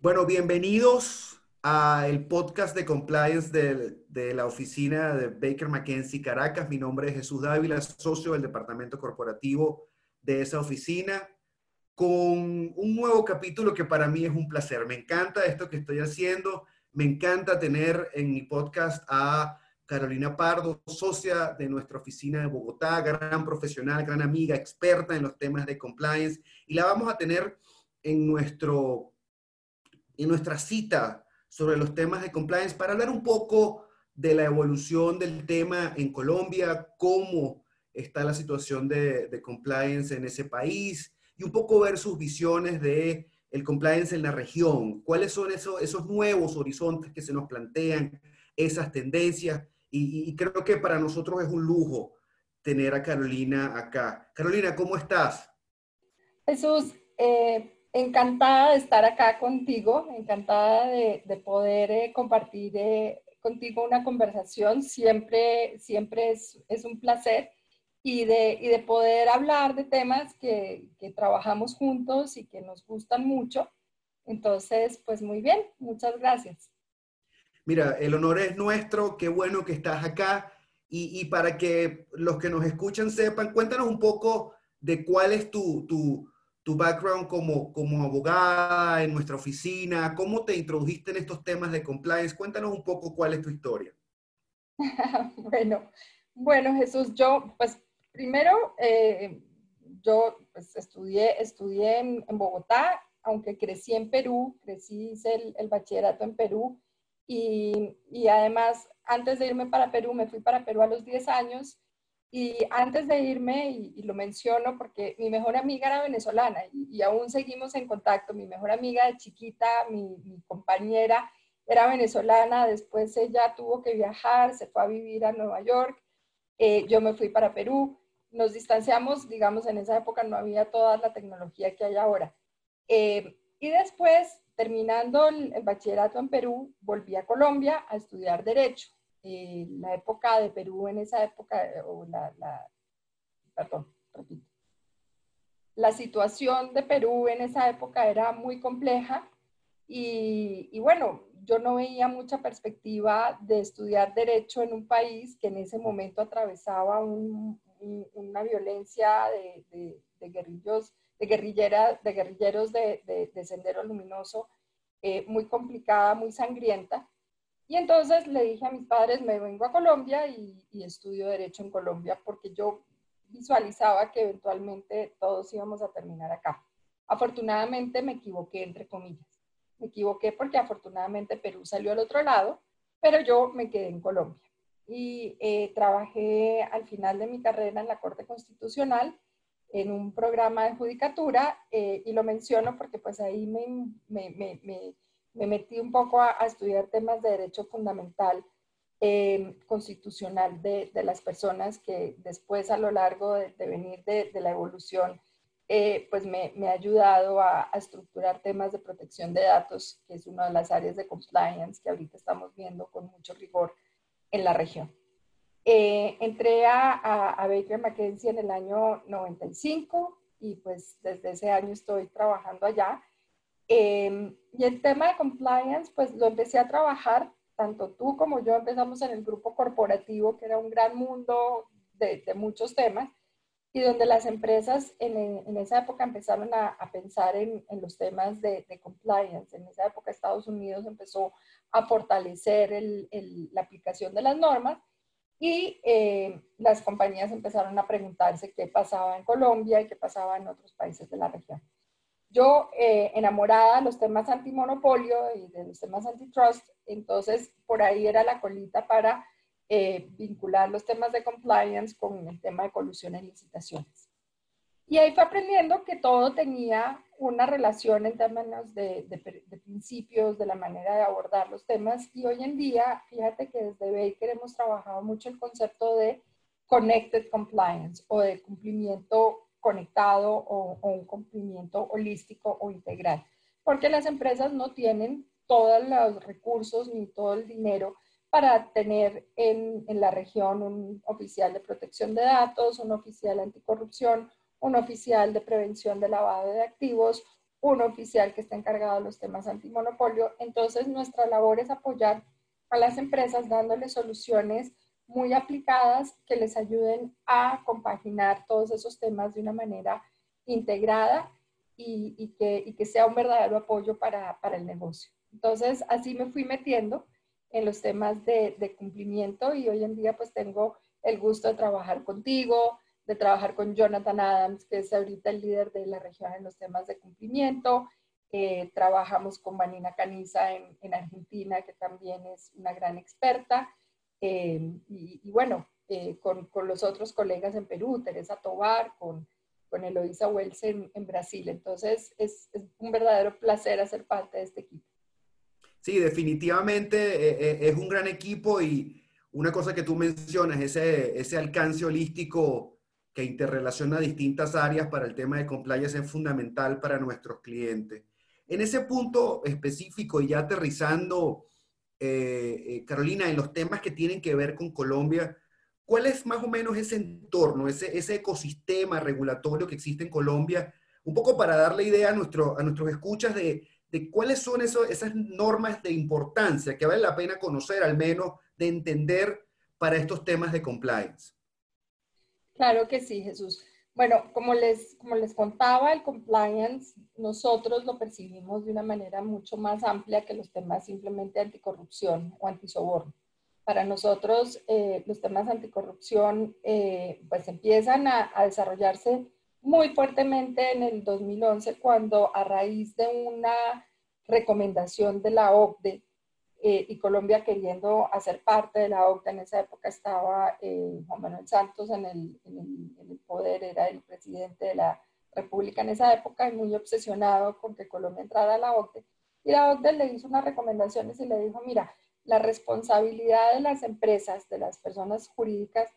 Bueno, bienvenidos al podcast de compliance de, de, la oficina de Baker McKenzie Caracas. Mi nombre es Jesús Dávila, socio del departamento corporativo de esa oficina, con un nuevo capítulo que para mí es un placer. Me encanta esto que estoy haciendo. Me encanta tener en mi podcast a Carolina Pardo, socia de nuestra oficina de Bogotá, gran profesional, gran amiga, experta en los temas de compliance. Y la vamos a tener en nuestro en nuestra cita sobre los temas de compliance para hablar un poco de la evolución del tema en Colombia, cómo está la situación de, compliance en ese país y un poco ver sus visiones de el compliance en la región, cuáles son esos, esos nuevos horizontes que se nos plantean, esas tendencias, y, y, creo que para nosotros es un lujo tener a Carolina acá. Carolina, ¿cómo estás? Jesús, eh, encantada de estar acá contigo, encantada de, poder eh, compartir eh, contigo una conversación. Siempre, siempre es, un placer y de, de, poder hablar de temas que, trabajamos juntos y que nos gustan mucho. Entonces, pues muy bien, muchas gracias. Mira, el honor es nuestro, qué bueno que estás acá. Y, para que los que nos escuchan sepan, cuéntanos un poco de cuál es tu, tu tu background como, como abogada en nuestra oficina, cómo te introdujiste en estos temas de compliance. Cuéntanos un poco cuál es tu historia. bueno, bueno, Jesús, yo, pues primero, eh, yo pues, estudié, estudié en, Bogotá, aunque crecí en Perú, crecí, hice el, el bachillerato en Perú y, además, antes de irme para Perú, me fui para Perú a los 10 años y antes de irme, y, lo menciono porque mi mejor amiga era venezolana y, aún seguimos en contacto, mi mejor amiga de chiquita, mi, compañera era venezolana, después ella tuvo que viajar, se fue a vivir a Nueva York, eh, yo me fui para Perú, nos distanciamos, digamos, en esa época no había toda la tecnología que hay ahora. Eh, y después, terminando el bachillerato en Perú, volví a Colombia a estudiar Derecho eh, la época de Perú en esa época, eh, la, perdón, repito. La situación de Perú en esa época era muy compleja y, bueno, yo no veía mucha perspectiva de estudiar derecho en un país que en ese momento atravesaba una violencia de, de, guerrillos, de, guerrillera, de guerrilleros de, Sendero Luminoso eh, muy complicada, muy sangrienta. Y entonces le dije a mis padres, me vengo a Colombia y, estudio derecho en Colombia porque yo visualizaba que eventualmente todos íbamos a terminar acá. Afortunadamente me equivoqué, entre comillas. Me equivoqué porque afortunadamente Perú salió al otro lado, pero yo me quedé en Colombia. Y eh, trabajé al final de mi carrera en la Corte Constitucional en un programa de judicatura eh, y lo menciono porque pues ahí me, me, me me metí un poco a, estudiar temas de derecho fundamental eh, constitucional de, las personas que después a lo largo de, venir de, la evolución, eh, pues me, ha ayudado a, estructurar temas de protección de datos, que es una de las áreas de compliance que ahorita estamos viendo con mucho rigor en la región. Eh, entré a, a, Baker McKenzie en el año 95 y pues desde ese año estoy trabajando allá. Em, y el tema de compliance, pues lo empecé a trabajar, tanto tú como yo empezamos en el grupo corporativo, que era un gran mundo de, muchos temas, y donde las empresas en, en esa época empezaron a, a pensar en, en, los temas de, de, compliance. En esa época Estados Unidos empezó a fortalecer el, el, la aplicación de las normas y eh, las compañías empezaron a preguntarse qué pasaba en Colombia y qué pasaba en otros países de la región. Yo, eh, enamorada de los temas antimonopolio y de los temas antitrust, entonces por ahí era la colita para eh, vincular los temas de compliance con el tema de colusión en licitaciones. Y ahí fue aprendiendo que todo tenía una relación en términos de, de, principios, de la manera de abordar los temas. Y hoy en día, fíjate que desde Baker hemos trabajado mucho el concepto de connected compliance o de cumplimiento conectado o, un cumplimiento holístico o integral, porque las empresas no tienen todos los recursos ni todo el dinero para tener en, en, la región un oficial de protección de datos, un oficial anticorrupción, un oficial de prevención de lavado de activos, un oficial que está encargado de los temas antimonopolio. Entonces, nuestra labor es apoyar a las empresas dándoles soluciones muy aplicadas que les ayuden a compaginar todos esos temas de una manera integrada y, que, sea un verdadero apoyo para, el negocio. Entonces, así me fui metiendo en los temas de, cumplimiento y hoy en día pues tengo el gusto de trabajar contigo, de trabajar con Jonathan Adams, que es ahorita el líder de la región en los temas de cumplimiento. Eh, trabajamos con Vanina Caniza en, en, Argentina, que también es una gran experta. Eh, y, bueno, eh, con, con, los otros colegas en Perú, Teresa Tobar, con, con Eloisa Wells en, en Brasil. Entonces, es, es, un verdadero placer hacer parte de este equipo. Sí, definitivamente es un gran equipo y una cosa que tú mencionas, ese, ese alcance holístico que interrelaciona distintas áreas para el tema de compliance es fundamental para nuestros clientes. En ese punto específico y ya aterrizando, eh, eh, Carolina, en los temas que tienen que ver con Colombia, ¿cuál es más o menos ese entorno, ese, ese ecosistema regulatorio que existe en Colombia? Un poco para darle idea a, nuestro, a nuestros escuchas de, de cuáles son esas normas de importancia que vale la pena conocer, al menos de entender para estos temas de compliance. Claro que sí, Jesús. Bueno, como les, como les contaba, el compliance nosotros lo percibimos de una manera mucho más amplia que los temas simplemente anticorrupción o antisoborno. Para nosotros, eh, los temas anticorrupción eh, pues empiezan a, a, desarrollarse muy fuertemente en el 2011 cuando a raíz de una recomendación de la OCDE eh, y Colombia queriendo hacer parte de la OCDE. En esa época estaba eh, Juan Manuel Santos en el, en, el, poder, era el presidente de la República en esa época y muy obsesionado con que Colombia entrara a la OCDE. Y la OCDE le hizo unas recomendaciones y le dijo, mira, la responsabilidad de las empresas, de las personas jurídicas,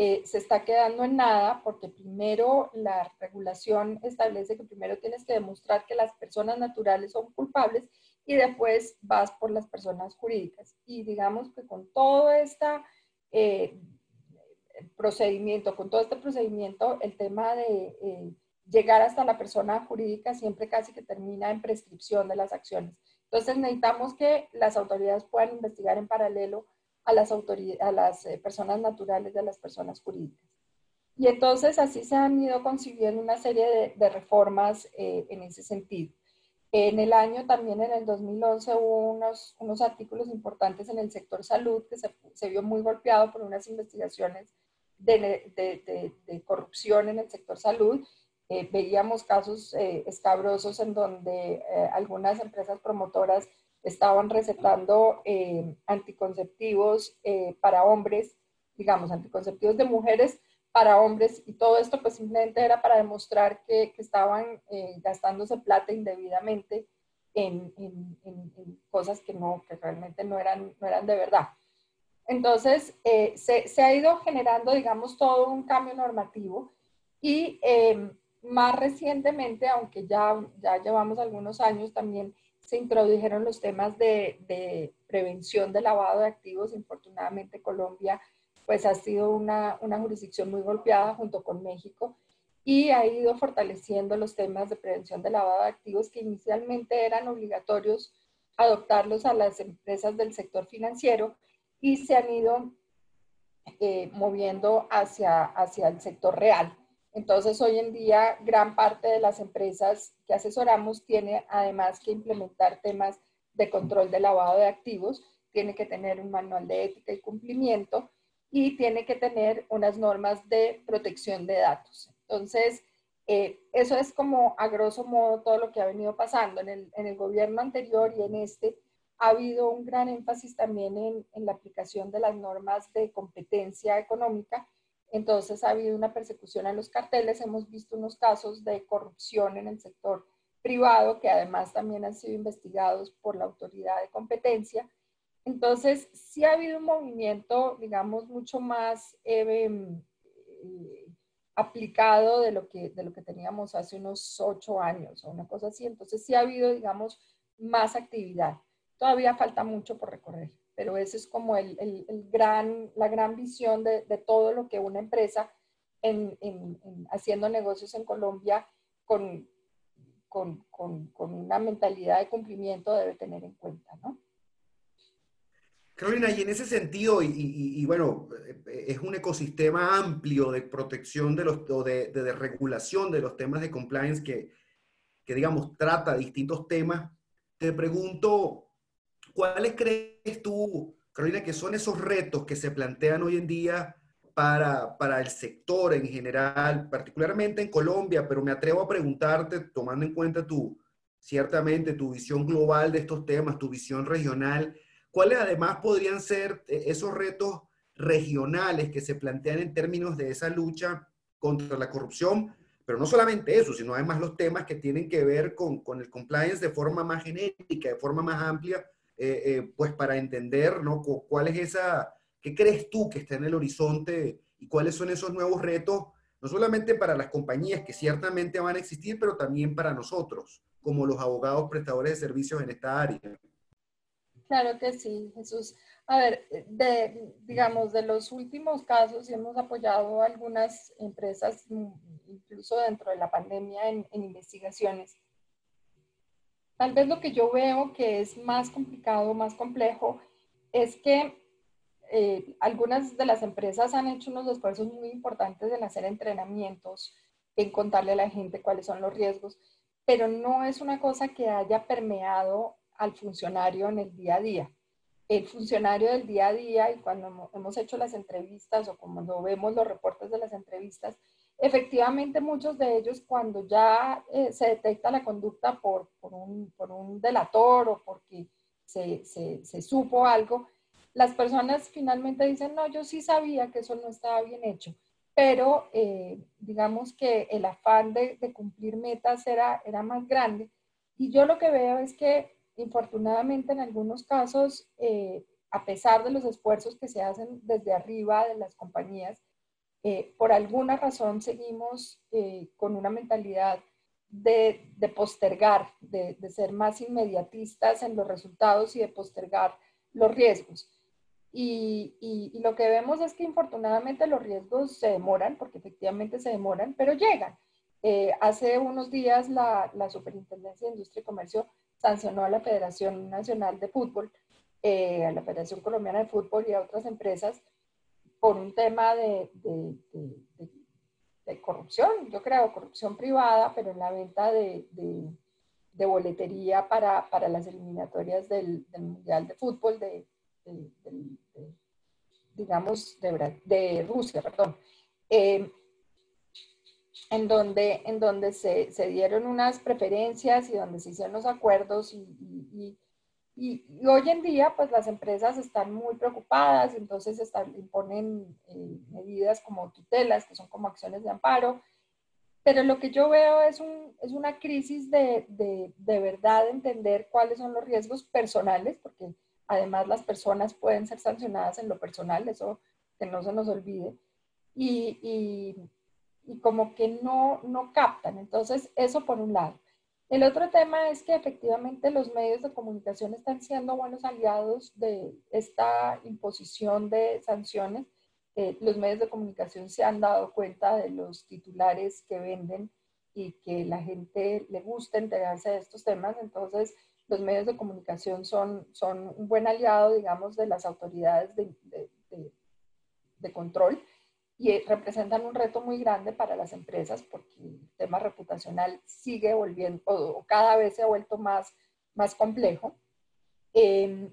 eh, se está quedando en nada porque primero la regulación establece que primero tienes que demostrar que las personas naturales son culpables y después vas por las personas jurídicas. Y digamos que con todo este procedimiento, con todo este procedimiento, el tema de eh, llegar hasta la persona jurídica siempre casi que termina en prescripción de las acciones. Entonces necesitamos que las autoridades puedan investigar en paralelo a las, a las personas naturales de las personas jurídicas. Y entonces así se han ido concibiendo una serie de, reformas en ese sentido. En el año también, en el 2011, hubo unos, unos artículos importantes en el sector salud que se, se vio muy golpeado por unas investigaciones de, de, de, corrupción en el sector salud. Eh, veíamos casos eh, escabrosos en donde eh, algunas empresas promotoras estaban recetando anticonceptivos para hombres, digamos, anticonceptivos de mujeres para hombres y todo esto pues simplemente era para demostrar que, que estaban eh, gastándose plata indebidamente en, en, cosas que, no, que realmente no eran, no eran de verdad. Entonces, eh, se, se, ha ido generando, digamos, todo un cambio normativo y eh, más recientemente, aunque ya, ya llevamos algunos años, también se introdujeron los temas de, de prevención de lavado de activos. Infortunadamente, Colombia pues ha sido una, una jurisdicción muy golpeada junto con México y ha ido fortaleciendo los temas de prevención de lavado de activos que inicialmente eran obligatorios adoptarlos a las empresas del sector financiero y se han ido eh, moviendo hacia, hacia el sector real. Entonces, hoy en día, gran parte de las empresas que asesoramos tiene además que implementar temas de control de lavado de activos, tiene que tener un manual de ética y cumplimiento y tiene que tener unas normas de protección de datos. Entonces, eh, eso es como a grosso modo todo lo que ha venido pasando. En el, en el gobierno anterior y en este ha habido un gran énfasis también en, en, la aplicación de las normas de competencia económica. Entonces ha habido una persecución a los carteles. Hemos visto unos casos de corrupción en el sector privado que además también han sido investigados por la autoridad de competencia. Entonces, sí ha habido un movimiento, digamos, mucho más eh, eh, aplicado de lo, que, de lo que teníamos hace unos ocho años o una cosa así. Entonces, sí ha habido, digamos, más actividad. Todavía falta mucho por recorrer, pero esa es como el, el, gran, la gran visión de, de, todo lo que una empresa en, haciendo negocios en Colombia con, con, una mentalidad de cumplimiento debe tener en cuenta, ¿no? Carolina, y en ese sentido, y, bueno, es un ecosistema amplio de protección de los, o de, de, regulación de los temas de compliance que, que, digamos, trata distintos temas. Te pregunto, ¿cuáles crees tú, Carolina, que son esos retos que se plantean hoy en día para, para, el sector en general, particularmente en Colombia, pero me atrevo a preguntarte, tomando en cuenta tu, ciertamente, tu visión global de estos temas, tu visión regional, ¿cuáles además podrían ser eh, esos retos regionales que se plantean en términos de esa lucha contra la corrupción? Pero no solamente eso, sino además los temas que tienen que ver con, con el compliance de forma más genética, de forma más amplia, eh, eh, pues para entender ¿no? cuál es esa ¿Qué crees tú que está en el horizonte y cuáles son esos nuevos retos, no solamente para las compañías que ciertamente van a existir, pero también para nosotros, como los abogados prestadores de servicios en esta área? Claro que sí, Jesús. A ver, de, digamos, de los últimos casos, hemos apoyado a algunas empresas, incluso dentro de la pandemia, en, en investigaciones. Tal vez lo que yo veo que es más complicado, más complejo, es que eh, algunas de las empresas han hecho unos esfuerzos muy importantes en hacer entrenamientos, en contarle a la gente cuáles son los riesgos, pero no es una cosa que haya permeado al funcionario en el día a día. El funcionario del día a día y cuando hemos hecho las entrevistas o cuando vemos los reportes de las entrevistas, efectivamente muchos de ellos cuando ya eh, se detecta la conducta por, un, por, un, delator o porque se, se, supo algo, las personas finalmente dicen, no, yo sí sabía que eso no estaba bien hecho, pero eh, digamos que el afán de, cumplir metas era, era más grande. Y yo lo que veo es que, infortunadamente, en algunos casos, eh, a pesar de los esfuerzos que se hacen desde arriba de las compañías, eh, por alguna razón seguimos con una mentalidad de, de postergar, de, de, ser más inmediatistas en los resultados y de postergar los riesgos. Y, lo que vemos es que infortunadamente los riesgos se demoran, porque efectivamente se demoran, pero llegan. Eh, hace unos días la, Superintendencia de Industria y Comercio sancionó a la Federación Nacional de Fútbol, eh, a la Federación Colombiana de Fútbol y a otras empresas por un tema de, corrupción, yo creo, corrupción privada, pero en la venta de, boletería para, las eliminatorias del, Mundial de Fútbol de, digamos, de, Rusia, perdón, eh, en donde, en donde se, se, dieron unas preferencias y donde se hicieron los acuerdos y, y, hoy en día, pues las empresas están muy preocupadas, entonces están, imponen eh, medidas como tutelas, que son como acciones de amparo, pero lo que yo veo es, un, es una crisis de, de, de verdad entender cuáles son los riesgos personales, porque Además, las personas pueden ser sancionadas en lo personal, eso que no se nos olvide. Y, como que no, no captan. Entonces, eso por un lado. El otro tema es que efectivamente los medios de comunicación están siendo buenos aliados de esta imposición de sanciones. Eh, los medios de comunicación se han dado cuenta de los titulares que venden y que la gente le gusta enterarse de estos temas. Entonces, los medios de comunicación son, son un buen aliado, digamos, de las autoridades de, de, control y representan un reto muy grande para las empresas porque el tema reputacional sigue volviendo, o, cada vez se ha vuelto más, más complejo. Em,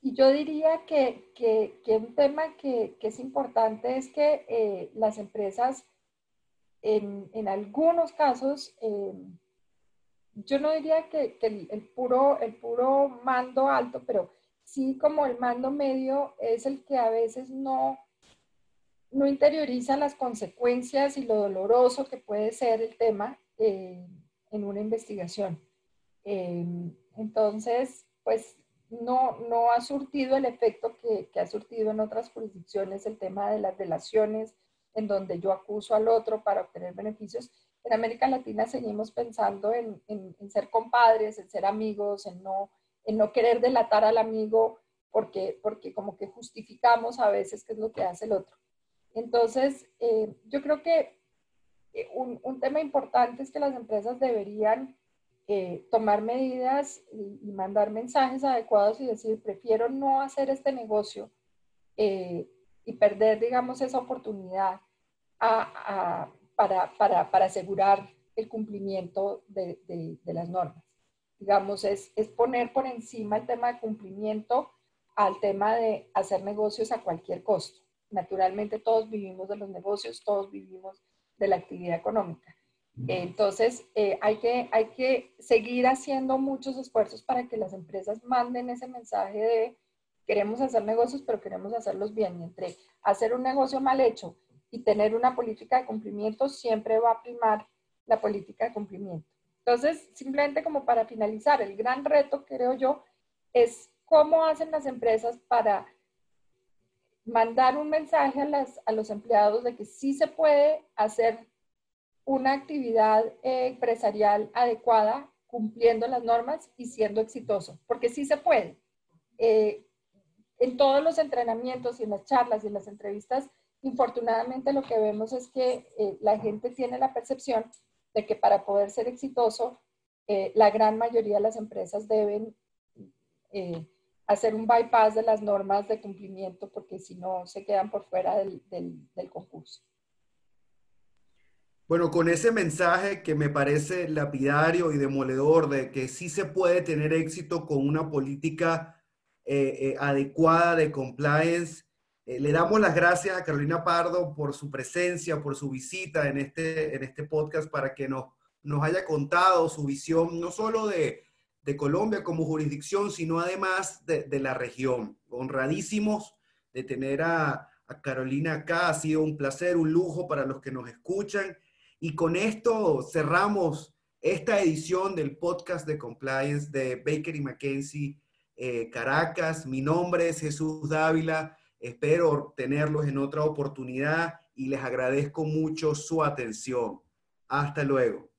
y yo diría que, que, que un tema que, que, es importante es que eh, las empresas en, en algunos casos eh, yo no diría que, el, puro, el puro mando alto, pero sí como el mando medio es el que a veces no, no interioriza las consecuencias y lo doloroso que puede ser el tema eh, en una investigación. Eh, entonces, pues no, no ha surtido el efecto que, ha surtido en otras jurisdicciones el tema de las delaciones, en donde yo acuso al otro para obtener beneficios, en América Latina seguimos pensando en, ser compadres, en ser amigos, en no, en no querer delatar al amigo porque, porque como que justificamos a veces qué es lo que hace el otro. Entonces, eh, yo creo que eh, un, tema importante es que las empresas deberían eh, tomar medidas y, mandar mensajes adecuados y decir, prefiero no hacer este negocio y perder, digamos, esa oportunidad para, asegurar el cumplimiento de las normas. Digamos, es, es poner por encima el tema de cumplimiento al tema de hacer negocios a cualquier costo. Naturalmente todos vivimos de los negocios, todos vivimos de la actividad económica. Entonces, eh, hay, que, hay que seguir haciendo muchos esfuerzos para que las empresas manden ese mensaje de queremos hacer negocios, pero queremos hacerlos bien. Y entre hacer un negocio mal hecho y tener una política de cumplimiento, siempre va a primar la política de cumplimiento. Entonces, simplemente como para finalizar, el gran reto, creo yo, es cómo hacen las empresas para mandar un mensaje a, a los empleados de que sí se puede hacer una actividad eh, empresarial adecuada cumpliendo las normas y siendo exitoso, porque sí se puede. Eh, en todos los entrenamientos y en las charlas y en las entrevistas, infortunadamente lo que vemos es que eh, la gente tiene la percepción de que para poder ser exitoso, la gran mayoría de las empresas deben hacer un bypass de las normas de cumplimiento porque si no se quedan por fuera del, del, concurso. Bueno, con ese mensaje que me parece lapidario y demoledor de que sí se puede tener éxito con una política eh, eh, adecuada de compliance, eh, le damos las gracias a Carolina Pardo por su presencia, por su visita en este, en este podcast para que nos, nos haya contado su visión no solo de, de Colombia como jurisdicción, sino además de, la región. Honradísimos de tener a, Carolina acá, ha sido un placer, un lujo para los que nos escuchan. Y con esto cerramos esta edición del podcast de compliance de Baker y McKenzie eh, Caracas. Mi nombre es Jesús Dávila. Espero tenerlos en otra oportunidad y les agradezco mucho su atención. Hasta luego.